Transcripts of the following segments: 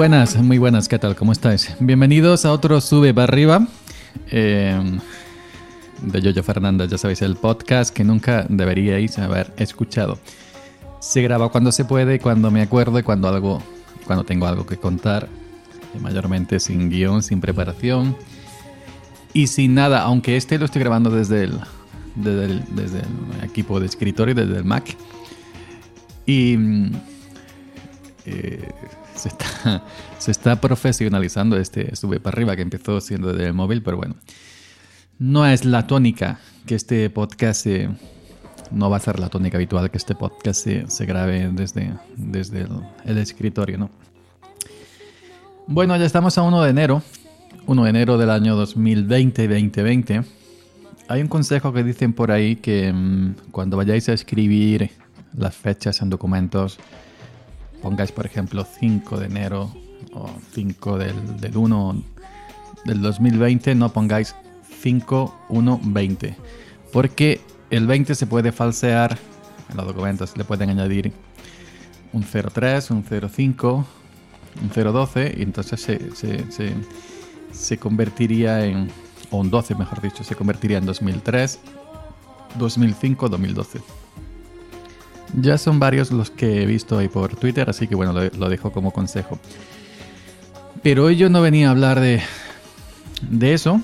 buenas, muy buenas, ¿qué tal? ¿Cómo estáis? Bienvenidos a otro Sube para arriba eh, de Yoyo Fernández, ya sabéis, el podcast que nunca deberíais haber escuchado. Se graba cuando se puede, cuando me acuerdo y cuando, algo, cuando tengo algo que contar, mayormente sin guion, sin preparación y sin nada, aunque este lo estoy grabando desde el, desde el, desde el equipo de escritorio, desde el Mac. Y mm, eh, se, está, se está profesionalizando este sube para arriba que empezó siendo del móvil, pero bueno, no es la tónica que este podcast no va a ser la tónica habitual que este podcast se, se grabe desde, desde el, escritorio, ¿no? Bueno, ya estamos a 1 de enero, 1 de enero del año 2020-2020. Hay un consejo que dicen por ahí que mmm, cuando vayáis a escribir las fechas en documentos, pongáis por ejemplo 5 de enero o 5 del, del 1 del 2020, no pongáis 5, 1, 20. Porque el 20 se puede falsear en los documentos, le pueden añadir un 03, un 05, un 012 y entonces se, se, se, se convertiría en, o un 12 mejor dicho, se convertiría en 2003, 2005, 2012. Ya son varios los que he visto ahí por Twitter, así que bueno, lo, dejo como consejo. Pero hoy yo no venía a hablar de, de eso.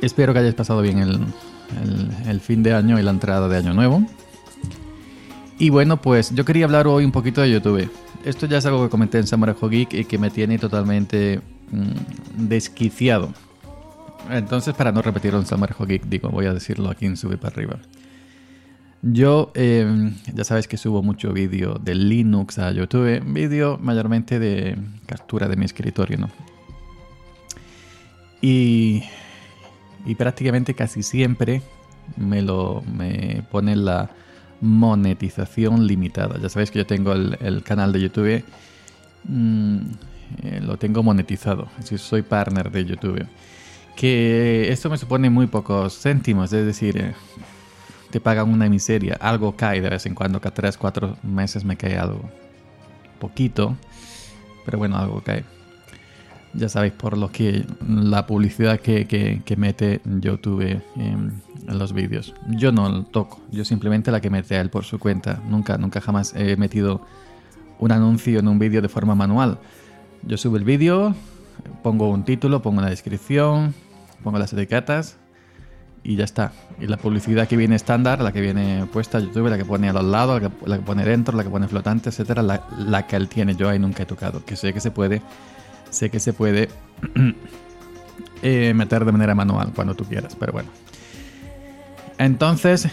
Espero que hayáis pasado bien el, el, el, fin de año y la entrada de año nuevo. Y bueno, pues yo quería hablar hoy un poquito de YouTube. Esto ya es algo que comenté en Samurai Geek y que me tiene totalmente mmm, desquiciado. Entonces, para no repetir un Samurai Geek, digo, voy a decirlo aquí en Sube para arriba. Yo, eh, ya sabes que subo mucho vídeo de Linux a YouTube, vídeo mayormente de captura de mi escritorio, ¿no? Y, y prácticamente casi siempre me lo me pone la monetización limitada. Ya sabéis que yo tengo el, el canal de YouTube, mmm, lo tengo monetizado, es decir, soy partner de YouTube. Que esto me supone muy pocos céntimos, es decir, eh, te pagan una miseria. Algo cae de vez en cuando, cada 3, 4 meses me cae algo. Poquito, pero bueno, algo cae. Ya sabéis por lo que la publicidad que, que, que mete YouTube en, en, los vídeos. Yo no lo toco, yo simplemente la que mete a él por su cuenta. Nunca, nunca jamás he metido un anuncio en un vídeo de forma manual. Yo subo el vídeo, pongo un título, pongo la descripción, pongo las etiquetas y ya está. Y la publicidad que viene estándar, la que viene puesta a YouTube, la que pone a los lados, la que, la que pone dentro, la que pone flotante, etcétera, la, la, que él tiene, yo ahí nunca he tocado. Que sé que se puede, sé que se puede eh, meter de manera manual cuando tú quieras, pero bueno. Entonces,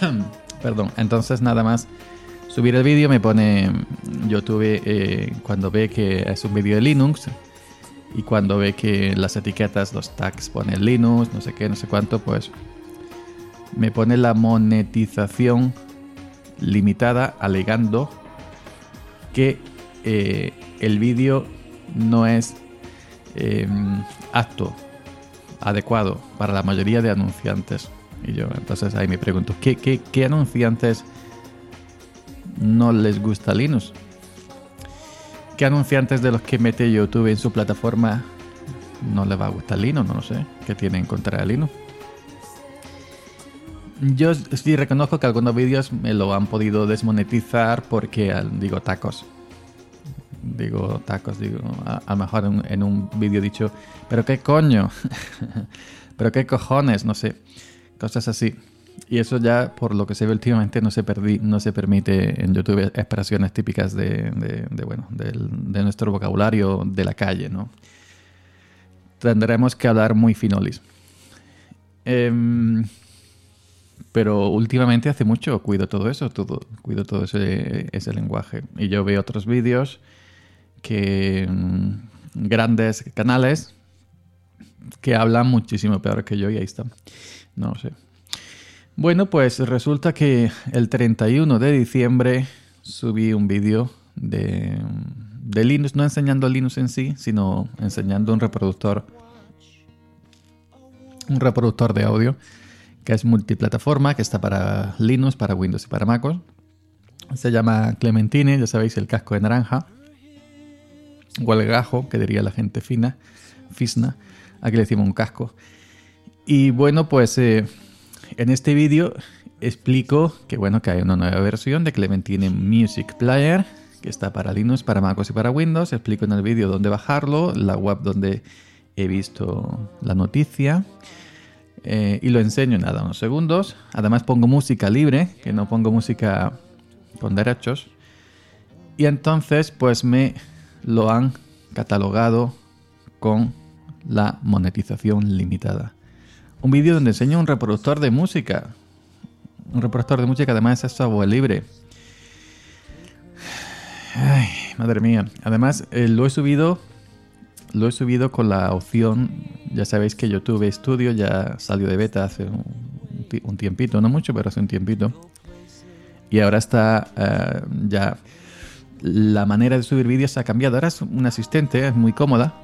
perdón, entonces nada más subir el vídeo me pone YouTube eh, cuando ve que es un vídeo de Linux y cuando ve que las etiquetas, los tags pone Linux, no sé qué, no sé cuánto, pues me pone la monetización limitada alegando que eh, el vídeo no es eh, apto, adecuado para la mayoría de anunciantes. Y yo entonces ahí me pregunto, ¿qué, anunciantes no les gusta Linux? ¿Qué anunciantes de los que mete YouTube en su plataforma no les va a gustar Linux? No lo sé. ¿Qué tienen en contra de Linux? Yo sí reconozco que algunos vídeos me lo han podido desmonetizar porque digo tacos. Digo tacos, digo, a, lo mejor en un vídeo dicho, pero qué coño, pero qué cojones, no sé, cosas así. Y eso ya, por lo que se ve últimamente, no se, perdí, no se permite en YouTube expresiones típicas de, bueno, de, de, nuestro vocabulario de la calle, ¿no? Tendremos que hablar muy finolis. Em, pero últimamente hace mucho cuido todo eso, todo, cuido todo ese, ese lenguaje. Y yo veo otros vídeos que mm, grandes canales que hablan muchísimo peor que yo y ahí está. No sé. Bueno, pues resulta que el 31 de diciembre subí un vídeo de, Linux, no enseñando Linux en sí, sino enseñando un reproductor, un reproductor de audio que es multiplataforma, que está para Linux, para Windows y para MacOS. Se llama Clementine, ya sabéis, el casco de naranja. O el gajo, que diría la gente fina, fisna. Aquí le decimos un casco. Y bueno, pues eh, en este vídeo explico que bueno, que hay una nueva versión de Clementine Music Player que está para Linux, para MacOS y para Windows. Explico en el vídeo dónde bajarlo, la web donde he visto la noticia. Eh, y lo enseño en nada, unos segundos. Además pongo música libre, que no pongo música con derechos. Y entonces pues me lo han catalogado con la monetización limitada. Un vídeo donde enseño un reproductor de música. Un reproductor de música además es software libre. Ay, madre mía. Además, eh, lo he subido. Lo he subido con la opción. Ya sabéis que YouTube Studio ya salió de beta hace un, tiempito, no mucho, pero hace un tiempito. Y ahora está eh, ya. La manera de subir vídeos ha cambiado. Ahora es un asistente, es muy cómoda.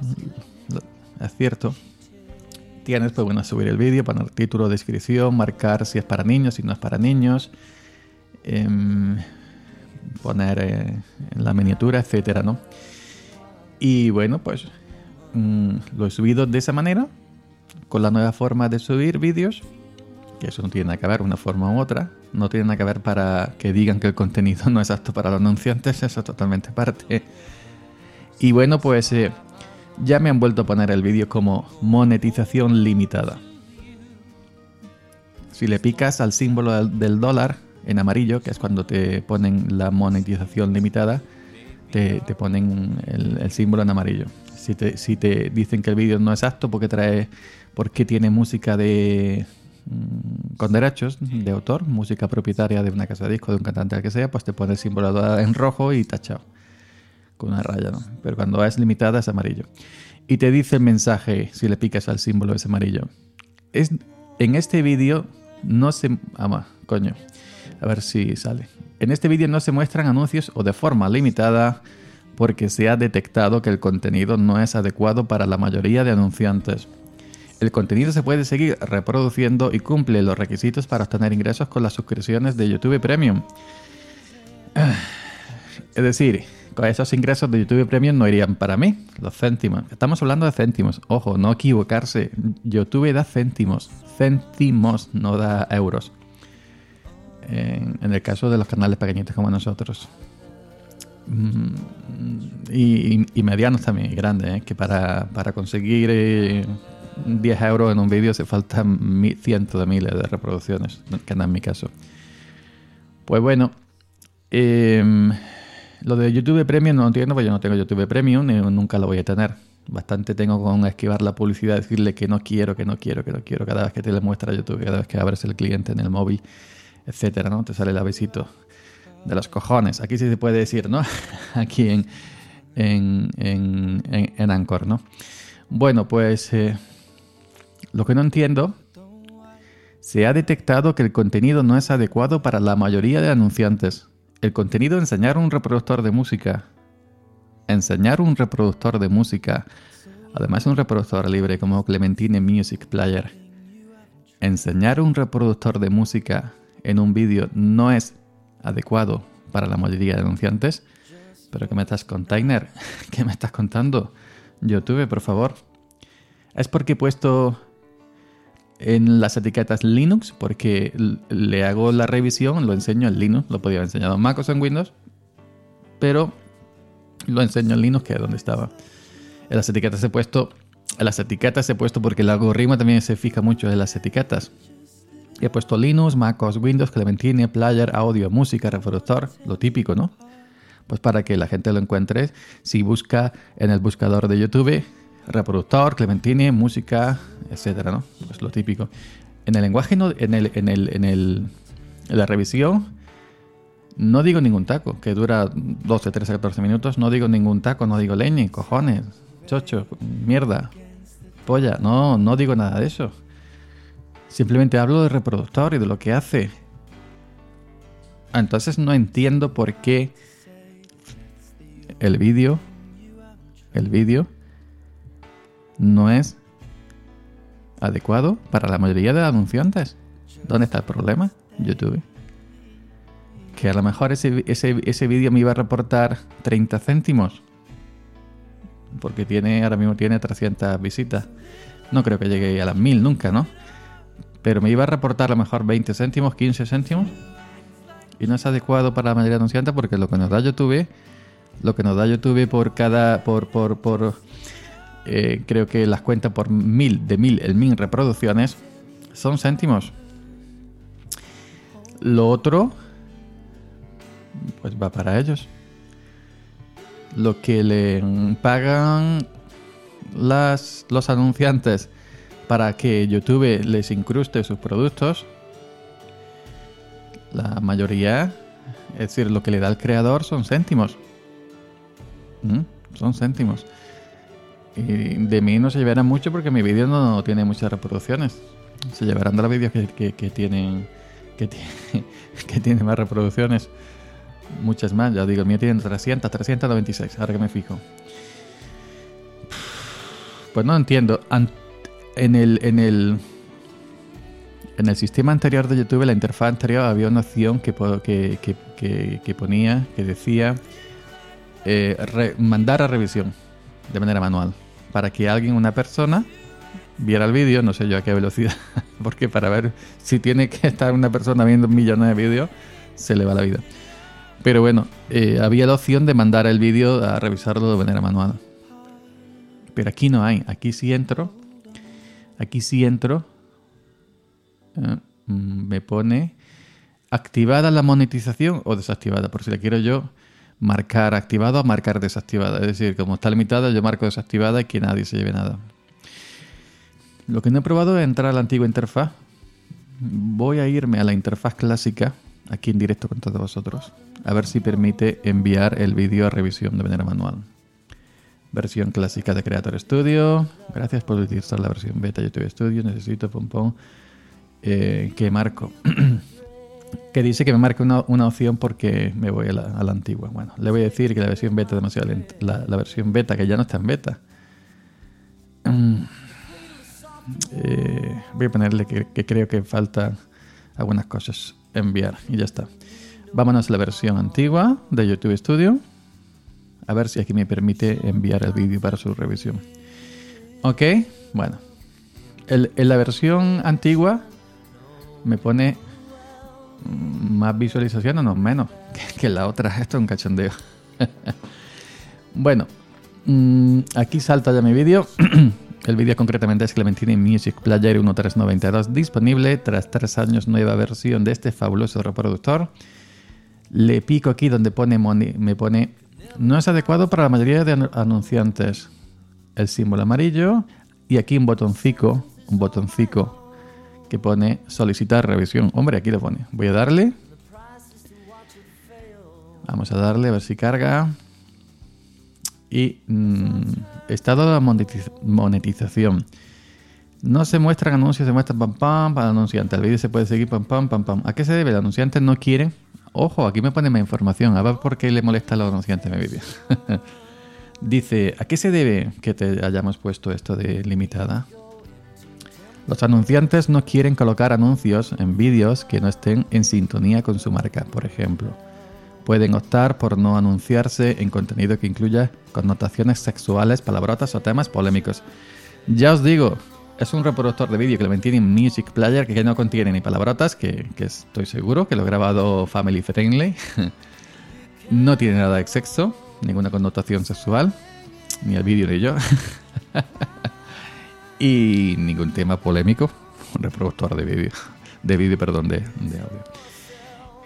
Es cierto. Tienes, pues bueno, subir el vídeo, poner título, descripción, marcar si es para niños, si no es para niños. Eh, poner eh, la miniatura, etcétera, ¿no? Y bueno, pues mm, lo he subido de esa manera, con la nueva forma de subir vídeos, que eso no tiene nada que ver una forma u otra, no tiene nada que ver para que digan que el contenido no es apto para los anunciantes, eso es totalmente parte. Y bueno, pues eh, ya me han vuelto a poner el vídeo como monetización limitada. Si le picas al símbolo del dólar, en amarillo, que es cuando te ponen la monetización limitada, te, ponen el, símbolo en amarillo. Si te, si te dicen que el vídeo no es apto porque trae, porque tiene música de mm, con derechos de autor, música propietaria de una casa de disco, de un cantante al que sea, pues te pone el símbolo en rojo y tachado con una raya, ¿no? Pero cuando es limitada es amarillo. Y te dice el mensaje si le picas al símbolo es amarillo. Es, en este vídeo no se... ama, coño. A ver si sale. En este vídeo no se muestran anuncios o de forma limitada porque se ha detectado que el contenido no es adecuado para la mayoría de anunciantes. El contenido se puede seguir reproduciendo y cumple los requisitos para obtener ingresos con las suscripciones de YouTube Premium. Es decir, con esos ingresos de YouTube Premium no irían para mí, los céntimos. Estamos hablando de céntimos. Ojo, no equivocarse. YouTube da céntimos. Céntimos, no da euros en, el caso de los canales pequeñitos como nosotros. Mm, y, medianos también, y grandes, ¿eh? que para, conseguir 10 eh, euros en un vídeo se faltan cientos de miles de reproducciones, que no es mi caso. Pues bueno, em, lo de YouTube Premium no entiendo, porque yo no tengo YouTube Premium y nunca lo voy a tener. Bastante tengo con esquivar la publicidad, decirle que no quiero, que no quiero, que no quiero, cada vez que te le muestra YouTube, cada vez que abres el cliente en el móvil etcétera, ¿no? Te sale el avisito de los cojones. Aquí sí se puede decir, ¿no? Aquí en, en, en, en, Anchor, ¿no? Bueno, pues eh, lo que no entiendo, se ha detectado que el contenido no es adecuado para la mayoría de anunciantes. El contenido enseñar un reproductor de música, enseñar un reproductor de música, además un reproductor libre como Clementine Music Player, enseñar un reproductor de música en un vídeo no es adecuado para la mayoría de anunciantes. Pero ¿qué me estás container? ¿Qué me estás contando? YouTube, por favor. Es porque he puesto en las etiquetas Linux, porque le hago la revisión, lo enseño en Linux, lo podía haber enseñado en Mac o en Windows, pero lo enseño en Linux, que es donde estaba. En las etiquetas he puesto, en las etiquetas he puesto porque el algoritmo también se fija mucho en las etiquetas. He puesto Linux, MacOS, Windows, Clementine, Player, audio, música, reproductor, lo típico, ¿no? Pues para que la gente lo encuentre, si busca en el buscador de YouTube, reproductor, Clementine, música, etcétera, ¿no? Pues lo típico. en el lenguaje, no, en, el, en, el, en, el, en la revisión, no digo ningún taco, que dura 12, 13, 14 minutos. No digo ningún taco, no digo leñe, cojones, chocho, mierda, polla. No, no digo nada de eso. Simplemente hablo del reproductor y de lo que hace. Entonces no entiendo por qué el vídeo, el vídeo, no es adecuado para la mayoría de anunciantes. ¿Dónde está el problema? YouTube. Que a lo mejor ese, ese, vídeo me iba a reportar 30 céntimos. Porque tiene, ahora mismo tiene 300 visitas. No creo que llegue a las 1000 nunca, ¿no? Pero me iba a reportar a lo mejor 20 céntimos, 15 céntimos. Y no es adecuado para la mayoría de anunciantes porque lo que nos da YouTube, lo que nos da YouTube por cada, por, por, por eh, creo que las cuentas por mil, de mil, el mil reproducciones, son céntimos. Lo otro, pues va para ellos. Lo que le pagan las, los anunciantes para que YouTube les incruste sus productos, la mayoría, es decir, lo que le da el creador son céntimos. ¿Mm? Son céntimos. Y de mí no se llevarán mucho porque mi vídeo no tiene muchas reproducciones. Se llevarán de los vídeos que, tienen que, que tienen más reproducciones. Muchas más, ya digo, el mío tiene 300, 396, ahora que me fijo. Pues no entiendo. En el, en el, en el sistema anterior de YouTube, la interfaz anterior, había una opción que, que, que ponía, que decía eh, mandar a revisión de manera manual para que alguien, una persona, viera el vídeo, no sé yo a qué velocidad, porque para ver si tiene que estar una persona viendo millones de vídeos, se le va la vida. Pero bueno, eh, había la opción de mandar el vídeo a revisarlo de manera manual. Pero aquí no hay. Aquí sí entro. Aquí sí entro. Eh, mm, me pone activada la monetización o desactivada. Por si la quiero yo marcar activado a marcar desactivada. Es decir, como está limitada, yo marco desactivada y que nadie se lleve nada. Lo que no he probado es entrar a la antigua interfaz. Voy a irme a la interfaz clásica, aquí en directo con todos vosotros, a ver si permite enviar el vídeo a revisión de manera manual. Versión clásica de Creator Studio. Gracias por utilizar la versión beta YouTube Studio. Necesito, pom. Eh, que marco. que dice que me marque una, opción porque me voy a la, antigua. Bueno, le voy a decir que la versión beta es demasiado lenta. La, versión beta, que ya no está en beta. Mm. Eh, voy a ponerle que, creo que falta algunas cosas enviar y ya está. Vámonos a la versión antigua de YouTube Studio. A ver si aquí me permite enviar el vídeo para su revisión. Ok, bueno. en la versión antigua me pone más visualizaciones, no menos que, la otra. Esto es un cachondeo. bueno, mm, aquí salta ya mi vídeo. El vídeo concretamente es Clementine Music Player 1392 disponible tras tres años nueva versión de este fabuloso reproductor. Le pico aquí donde pone me pone no es adecuado para la mayoría de anunciantes. El símbolo amarillo y aquí un botoncito, un botoncito que pone solicitar revisión. Hombre, aquí lo pone. Voy a darle. Vamos a darle a ver si carga. Y mm, estado de monetización. No se muestran anuncios, se muestran pam pam para el anunciante. El vídeo se puede seguir pam pam pam pam. ¿A qué se debe? El anunciante no quiere. Ojo, aquí me pone más información. A ver por qué le molesta a los anunciantes mi vídeo. Dice, ¿a qué se debe que te hayamos puesto esto de limitada? Los anunciantes no quieren colocar anuncios en vídeos que no estén en sintonía con su marca, por ejemplo. Pueden optar por no anunciarse en contenido que incluya connotaciones sexuales, palabrotas o temas polémicos. Ya os digo, es un reproductor de vídeo que lo mantiene en Music Player que no contiene ni palabrotas, que, que estoy seguro que lo he grabado family friendly. no tiene nada de sexo, ninguna connotación sexual, ni el vídeo ni yo. y ningún tema polémico, un reproductor de vídeo, de vídeo, perdón, de, audio.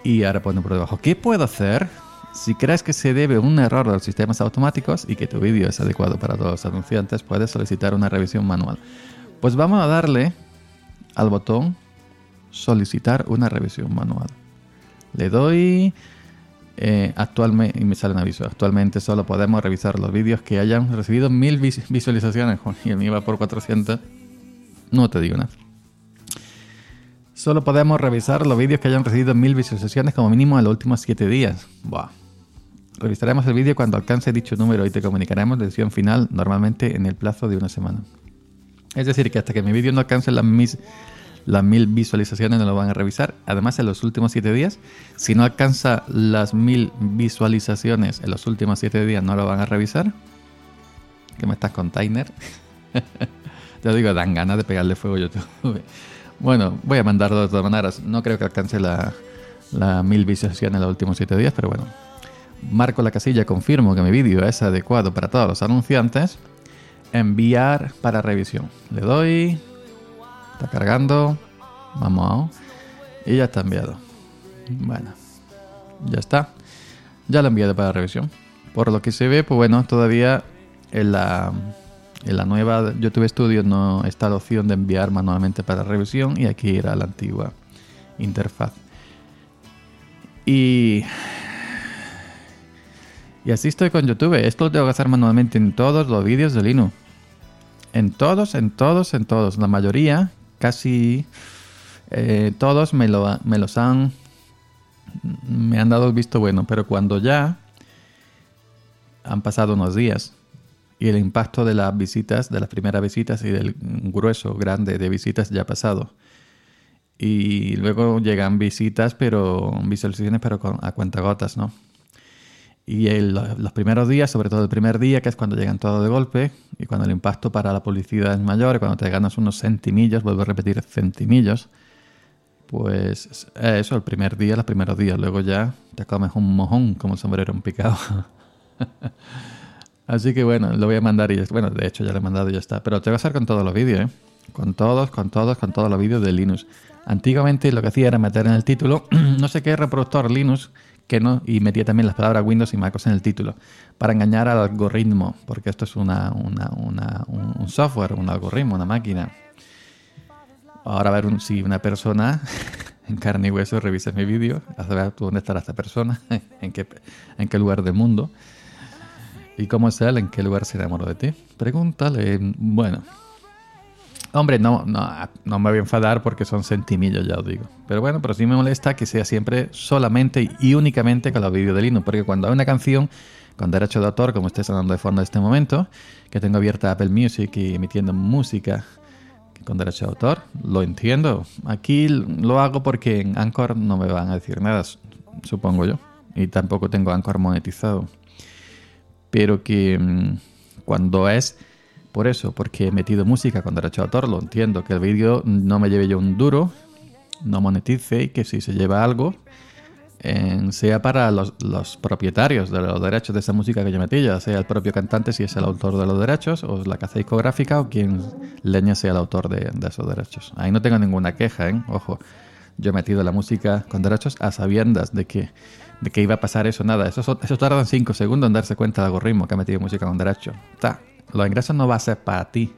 Y ahora pone por debajo, ¿qué puedo hacer si crees que se debe un error de los sistemas automáticos y que tu vídeo es adecuado para todos los anunciantes? Puedes solicitar una revisión manual. Pues vamos a darle al botón solicitar una revisión manual. Le doy eh, actualmente, y me sale un aviso, actualmente solo podemos revisar los vídeos que hayan recibido mil visualizaciones, y el mío va por 400. No te digo nada. Solo podemos revisar los vídeos que hayan recibido mil visualizaciones como mínimo en los últimos 7 días. Revisaremos el vídeo cuando alcance dicho número y te comunicaremos la decisión final normalmente en el plazo de una semana. Es decir, que hasta que mi vídeo no alcance las, mis, las mil visualizaciones no lo van a revisar. Además, en los últimos 7 días, si no alcanza las mil visualizaciones en los últimos 7 días, no lo van a revisar. ¿Qué me estás con Tainer? Te digo, dan ganas de pegarle fuego a YouTube. Bueno, voy a mandarlo de todas maneras. No creo que alcance la, la mil visualizaciones en los últimos 7 días, pero bueno. Marco la casilla, confirmo que mi vídeo es adecuado para todos los anunciantes. Enviar para revisión. Le doy. Está cargando. Vamos. Y ya está enviado. Bueno. Ya está. Ya lo he enviado para revisión. Por lo que se ve, pues bueno, todavía en la en la nueva YouTube Studio no está la opción de enviar manualmente para revisión y aquí era la antigua interfaz. Y, y así estoy con YouTube. Esto lo tengo que hacer manualmente en todos los vídeos de Linux. En todos, en todos, en todos. La mayoría, casi eh, todos me, lo, me los han... Me han dado visto bueno, pero cuando ya han pasado unos días y el impacto de las visitas, de las primeras visitas y del grueso grande de visitas ya ha pasado. Y luego llegan visitas, pero visualizaciones, pero con, a cuentagotas, ¿no? Y los primeros días, sobre todo el primer día, que es cuando llegan todo de golpe, y cuando el impacto para la publicidad es mayor, y cuando te ganas unos centimillos, vuelvo a repetir, centimillos, pues eso, el primer día, los primeros días, luego ya te comes un mojón como sombrero en picado. Así que bueno, lo voy a mandar y bueno, de hecho ya lo he mandado y ya está. Pero te voy a hacer con todos los vídeos, ¿eh? Con todos, con todos, con todos los vídeos de Linux. Antiguamente lo que hacía era meter en el título no sé qué reproductor Linux y metía también las palabras Windows y MacOS en el título para engañar al algoritmo, porque esto es una, una, una, un software, un algoritmo, una máquina. Ahora a ver si una persona en carne y hueso revisa mi vídeo, a saber dónde estará esta persona, en qué, en qué lugar del mundo. ¿Y cómo es él? ¿En qué lugar se enamoró de ti? Pregúntale. Bueno. Hombre, no, no, no me voy a enfadar porque son centimillos, ya os digo. Pero bueno, pero sí me molesta que sea siempre solamente y únicamente con los vídeos de Linux. Porque cuando hay una canción con derecho de autor, como estoy sonando de fondo en este momento, que tengo abierta Apple Music y emitiendo música con derecho de autor, lo entiendo. Aquí lo hago porque en Anchor no me van a decir nada, supongo yo. Y tampoco tengo Anchor monetizado pero que mm, cuando es por eso, porque he metido música con derecho de autor, lo entiendo, que el vídeo no me lleve yo un duro, no monetice y que si se lleva algo, sea para los, propietarios de los derechos de esa música que yo metí, ya sea el propio cantante si es el autor de los derechos, o la casa discográfica, o quien leña sea el autor de, esos derechos. Ahí no tengo ninguna queja, ¿eh? Ojo, yo he metido la música con derechos a sabiendas de que de que iba a pasar eso, nada. Eso, eso tarda 5 segundos en darse cuenta del algoritmo que ha metido música con derecho. Está. Los ingresos no va a ser para ti,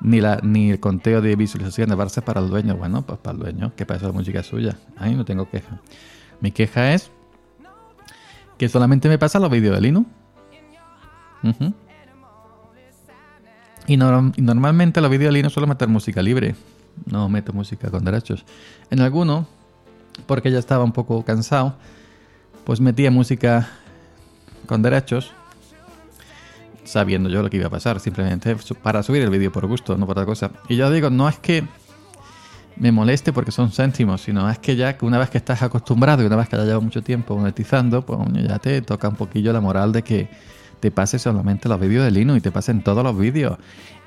ni, ni el conteo de visualizaciones va a ser para el dueño. Bueno, pues para el dueño, que para la música es suya. Ahí no tengo queja. Mi queja es que solamente me pasa los vídeos de Linux. y, normalmente los vídeos de Linux suelo meter música libre. No meto música con derechos. En alguno, porque ya estaba un poco cansado pues metía música con derechos, sabiendo yo lo que iba a pasar, simplemente para subir el vídeo por gusto, no por otra cosa. Y yo digo, no es que me moleste porque son céntimos, sino es que ya que una vez que estás acostumbrado y una vez que ya llevado mucho tiempo monetizando, pues ya te toca un poquillo la moral de que te pases solamente los vídeos de Linux y te pasen todos los vídeos.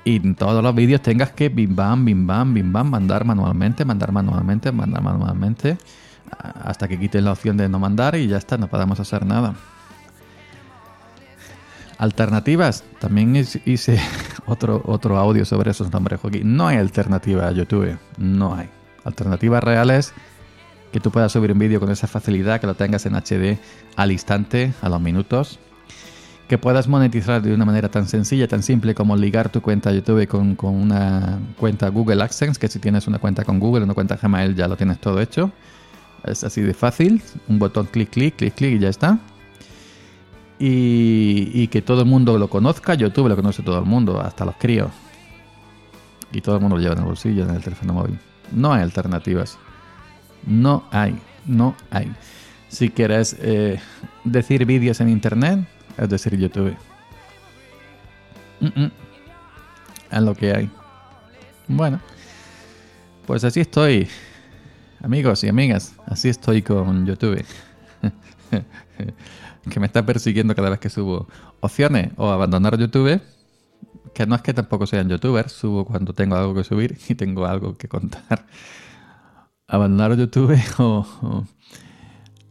Y en todos los vídeos tengas que bim bam, bim bam, bim bam, mandar manualmente, mandar manualmente, mandar manualmente hasta que quiten la opción de no mandar y ya está, no podemos hacer nada. Alternativas, también hice otro, otro audio sobre esos nombres. No hay alternativa a YouTube, no hay. Alternativas reales que tú puedas subir un vídeo con esa facilidad, que lo tengas en HD al instante, a los minutos, que puedas monetizar de una manera tan sencilla, tan simple como ligar tu cuenta YouTube con, con, una cuenta Google AdSense, que si tienes una cuenta con Google, una cuenta Gmail, ya lo tienes todo hecho. Es así de fácil, un botón clic, clic, clic, clic y ya está. Y, que todo el mundo lo conozca, YouTube lo conoce todo el mundo, hasta los críos. Y todo el mundo lo lleva en el bolsillo, en el teléfono móvil. No hay alternativas. No hay, no hay. Si quieres eh, decir vídeos en internet, es decir, YouTube. Es lo que hay. Bueno, pues así estoy, amigos y amigas. Así estoy con YouTube. que me está persiguiendo cada vez que subo opciones o abandonar YouTube. Que no es que tampoco sean youtubers, subo cuando tengo algo que subir y tengo algo que contar. Abandonar YouTube o,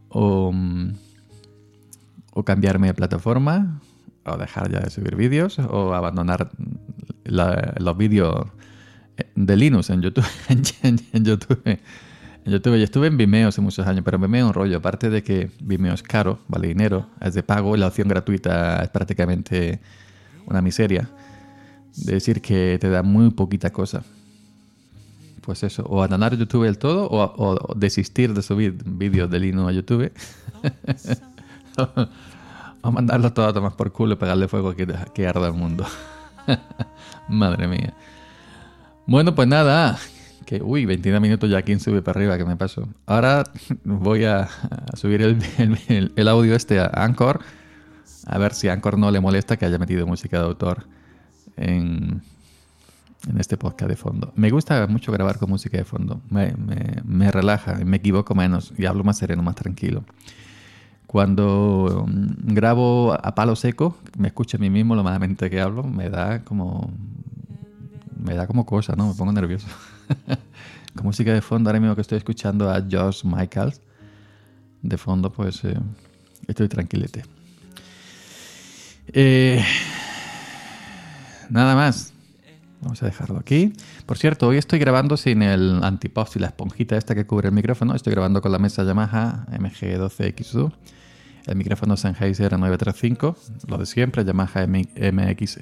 o, o cambiarme de plataforma, o dejar ya de subir vídeos, o abandonar los vídeos de Linux en YouTube. en, YouTube. En YouTube. Yo estuve en Vimeo hace muchos años, pero Vimeo es un rollo. Aparte de que Vimeo es caro, vale dinero, es de pago, la opción gratuita es prácticamente una miseria. De decir que te da muy poquita cosa. Pues eso, o abandonar YouTube del todo, o, o desistir de subir vídeos de Linux a YouTube. a mandarlo todo a tomar por culo y pegarle fuego que, que arda el mundo. Madre mía. Bueno, pues nada. Uy, 29 minutos ya aquí en Sube para arriba que me paso. Ahora voy a, subir el, audio este a Anchor. A ver si a Anchor no le molesta que haya metido música de autor en, este podcast de fondo. Me gusta mucho grabar con música de fondo. Me, me, me relaja, me equivoco menos y hablo más sereno, más tranquilo. Cuando mm, grabo a palo seco, me escucho a mí mismo lo malamente que hablo, me da como. Me da como cosa, ¿no? Me pongo nervioso. Con música de fondo, ahora mismo que estoy escuchando a Josh Michaels, de fondo, pues eh, estoy tranquilete. Eh, nada más. Vamos a dejarlo aquí. Por cierto, hoy estoy grabando sin el antipop y la esponjita esta que cubre el micrófono. Estoy grabando con la mesa Yamaha MG12XU el micrófono Sennheiser 935, lo de siempre, Yamaha MX,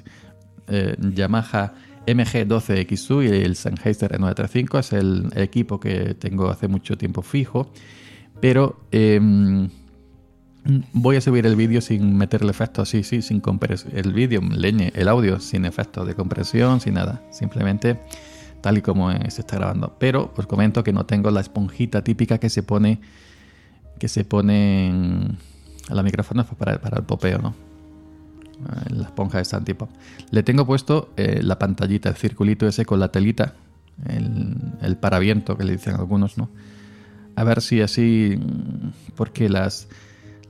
eh, Yamaha MG12XU y el Sennheiser 935 es el equipo que tengo hace mucho tiempo fijo, pero em, voy a subir el vídeo sin meterle efectos así, sí, sin compresión. El vídeo, leñe, el audio sin efectos de compresión, sin nada, simplemente tal y como se está grabando. Pero os comento que no tengo la esponjita típica que se pone que se pone en, la micrófono fue para, para el popeo, ¿no? La esponja de antipop. Le tengo puesto eh, la pantallita, el circulito ese con la telita, el, paraviento que le dicen algunos, ¿no? A ver si así, mm, porque las,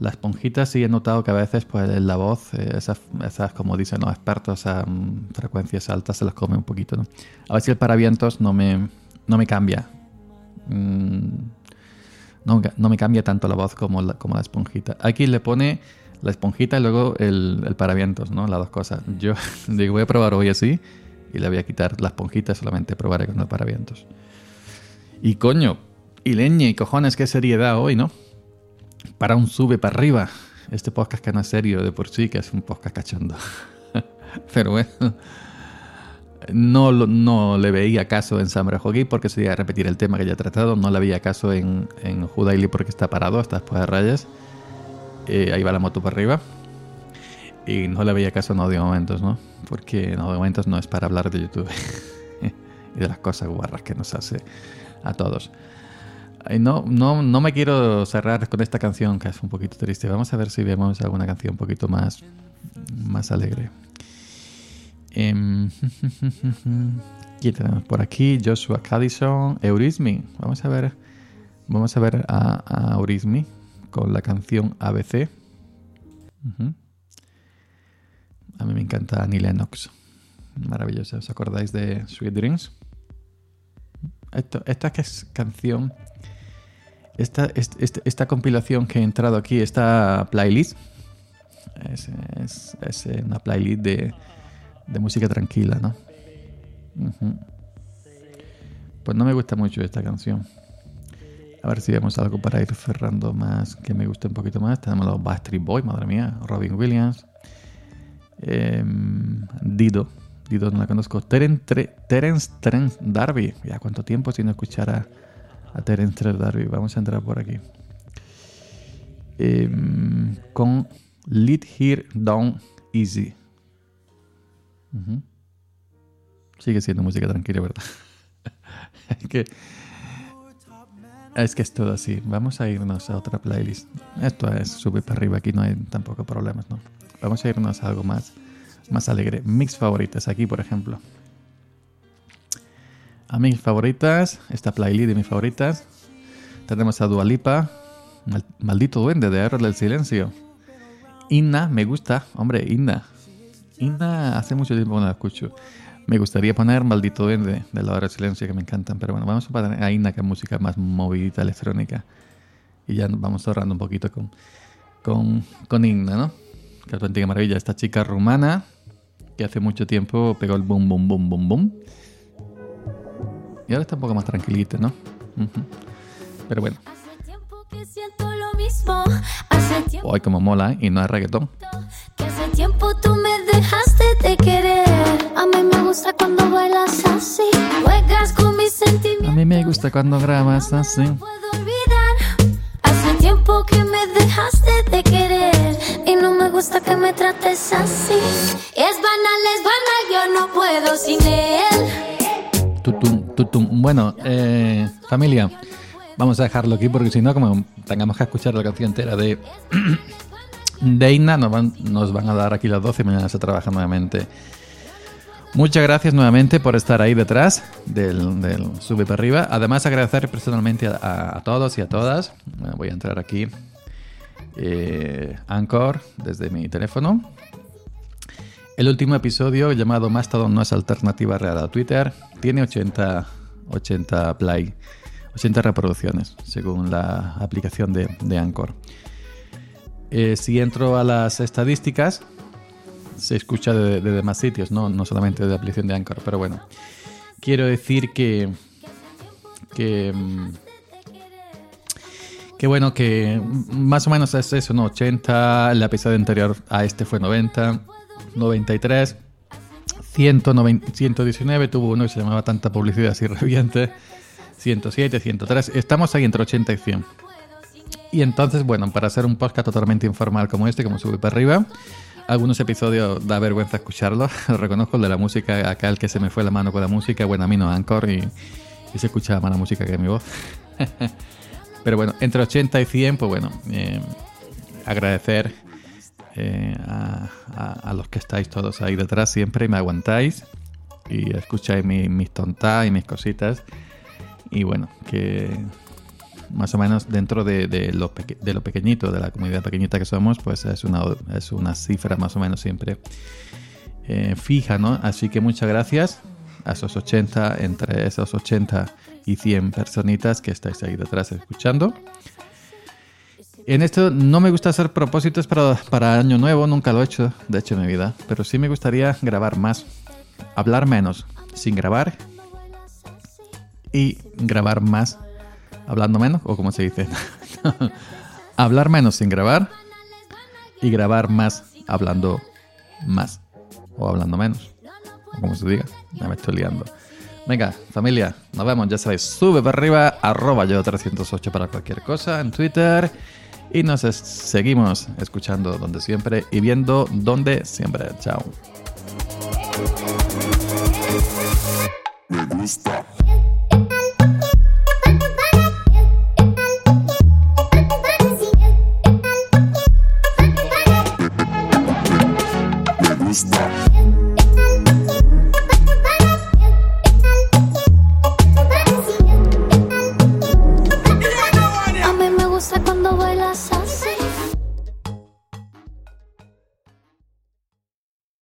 las esponjitas sí he notado que a veces pues la voz, eh, esas, esas, como dicen los expertos, a mm, frecuencias altas se las come un poquito, ¿no? A ver si el paravientos no me, no me cambia. Mm, no, me cambia tanto la voz como como la esponjita. Aquí le pone la esponjita y luego el, el paravientos, ¿no? Las dos cosas. Yo digo, voy a probar hoy así y le voy a quitar la esponjita, solamente probaré con el paravientos. Y coño, y leña y cojones, qué seriedad hoy, ¿no? Para un sube para arriba. Este podcast que no es serio de por sí, que es un podcast cachondo. Pero bueno no, no le veía caso en Samurai Hockey porque sería repetir el tema que ya he tratado. No le veía caso en, en Judaili porque está parado hasta después de rayas. Eh, ahí va la moto para arriba. Y no le veía caso en audio momentos, ¿no? Porque en audio momentos no es para hablar de YouTube y de las cosas guarras que nos hace a todos. no, no, no me quiero cerrar con esta canción que es un poquito triste. Vamos a ver si vemos alguna canción un poquito más, más alegre. Eh, tenemos por aquí? Joshua Caddison, Eurismi. Vamos a ver, vamos a ver a, Eurismi con la canción ABC. A mí me encanta Annie Lennox. Maravillosa. ¿Os acordáis de Sweet Dreams? Esta es canción. Esta, compilación que he entrado aquí, esta playlist, es una playlist de, de música tranquila, ¿no? Pues no me gusta mucho esta canción. A ver si vemos algo para ir cerrando más que me guste un poquito más. Tenemos los Backstreet Boys, madre mía, Robin Williams. Em, Dido. Dido no la conozco. Terence, Terence Darby. Ya cuánto tiempo sin escuchar a, a Terence Darby. Vamos a entrar por aquí. Em, con Lead Here Down Easy. Sigue siendo música tranquila, ¿verdad? que, es que es todo así. Vamos a irnos a otra playlist. Esto es subir para arriba, aquí no hay tampoco problemas, ¿no? Vamos a irnos a algo más, más alegre. Mix favoritas, aquí por ejemplo. A mis favoritas, esta playlist de mis favoritas. Tenemos a Dualipa, Maldito Duende de Error del Silencio. Inna, me gusta. Hombre, Inna. Inna, hace mucho tiempo no la escucho. Me gustaría poner Maldito Duende de la hora del silencio, que me encantan. Pero bueno, vamos a poner a Inna, que es música más movidita electrónica. Y ya vamos ahorrando un poquito con, con, con Inna, ¿no? Que auténtica maravilla. Esta chica rumana que hace mucho tiempo pegó el boom, boom, boom, boom, boom. Y ahora está un poco más tranquilita, ¿no? Pero bueno. Hoy como mola ¿eh? y no es reggaetón. Que hace tiempo tú me dejaste de querer. A mí me gusta cuando bailas así. Juegas con mis sentimientos. A mí me gusta cuando grabas así. No puedo olvidar. Hace tiempo que me dejaste de querer. Y no me gusta que me trates así. Es banal, es banal, yo no puedo sin él. Tutum, tutum. Bueno, eh, familia. Vamos a dejarlo aquí porque si no, como tengamos que escuchar la canción entera de, de Inna, nos van, nos van a dar aquí las 12 y mañana se trabaja nuevamente. Muchas gracias nuevamente por estar ahí detrás del, del Sube para arriba. Además, agradecer personalmente a, todos y a todas. Voy a entrar aquí. Eh, Anchor desde mi teléfono. El último episodio llamado Mastodon no es alternativa real a Twitter. Tiene 80, 80 play 80 reproducciones, según la aplicación de, de Anchor. Eh, si entro a las estadísticas, se escucha de, de, demás sitios, ¿no? no solamente de la aplicación de Anchor, pero bueno. Quiero decir que. que. que bueno, que más o menos es eso, ¿no? 80, el episodio anterior a este fue 90, 93, 190, 119, tuvo uno que se llamaba Tanta Publicidad así reviente. 107, 103, estamos ahí entre 80 y 100. Y entonces, bueno, para hacer un podcast totalmente informal como este, como sube para arriba, algunos episodios da vergüenza escucharlo. Reconozco el de la música, acá el que se me fue la mano con la música, bueno, a mí no, Anchor, y, se escucha más la música que mi voz. Pero bueno, entre 80 y 100, pues bueno, eh, agradecer eh, a, a, los que estáis todos ahí detrás siempre y me aguantáis y escucháis mi, mis tontas y mis cositas. Y bueno, que más o menos dentro de, de, lo, de lo pequeñito, de la comunidad pequeñita que somos, pues es una, es una cifra más o menos siempre eh, fija, ¿no? Así que muchas gracias a esos 80, entre esos 80 y 100 personitas que estáis ahí detrás escuchando. En esto no me gusta hacer propósitos para, para año nuevo, nunca lo he hecho, de hecho en mi vida, pero sí me gustaría grabar más, hablar menos, sin grabar y grabar más hablando menos, o como se dice, hablar menos sin grabar y grabar más hablando más o hablando menos, o como se diga, ya me estoy liando. Venga, familia, nos vemos, ya sabéis, sube para arriba, arroba yo 308 para cualquier cosa en Twitter y nos seguimos escuchando donde siempre y viendo donde siempre. Chao.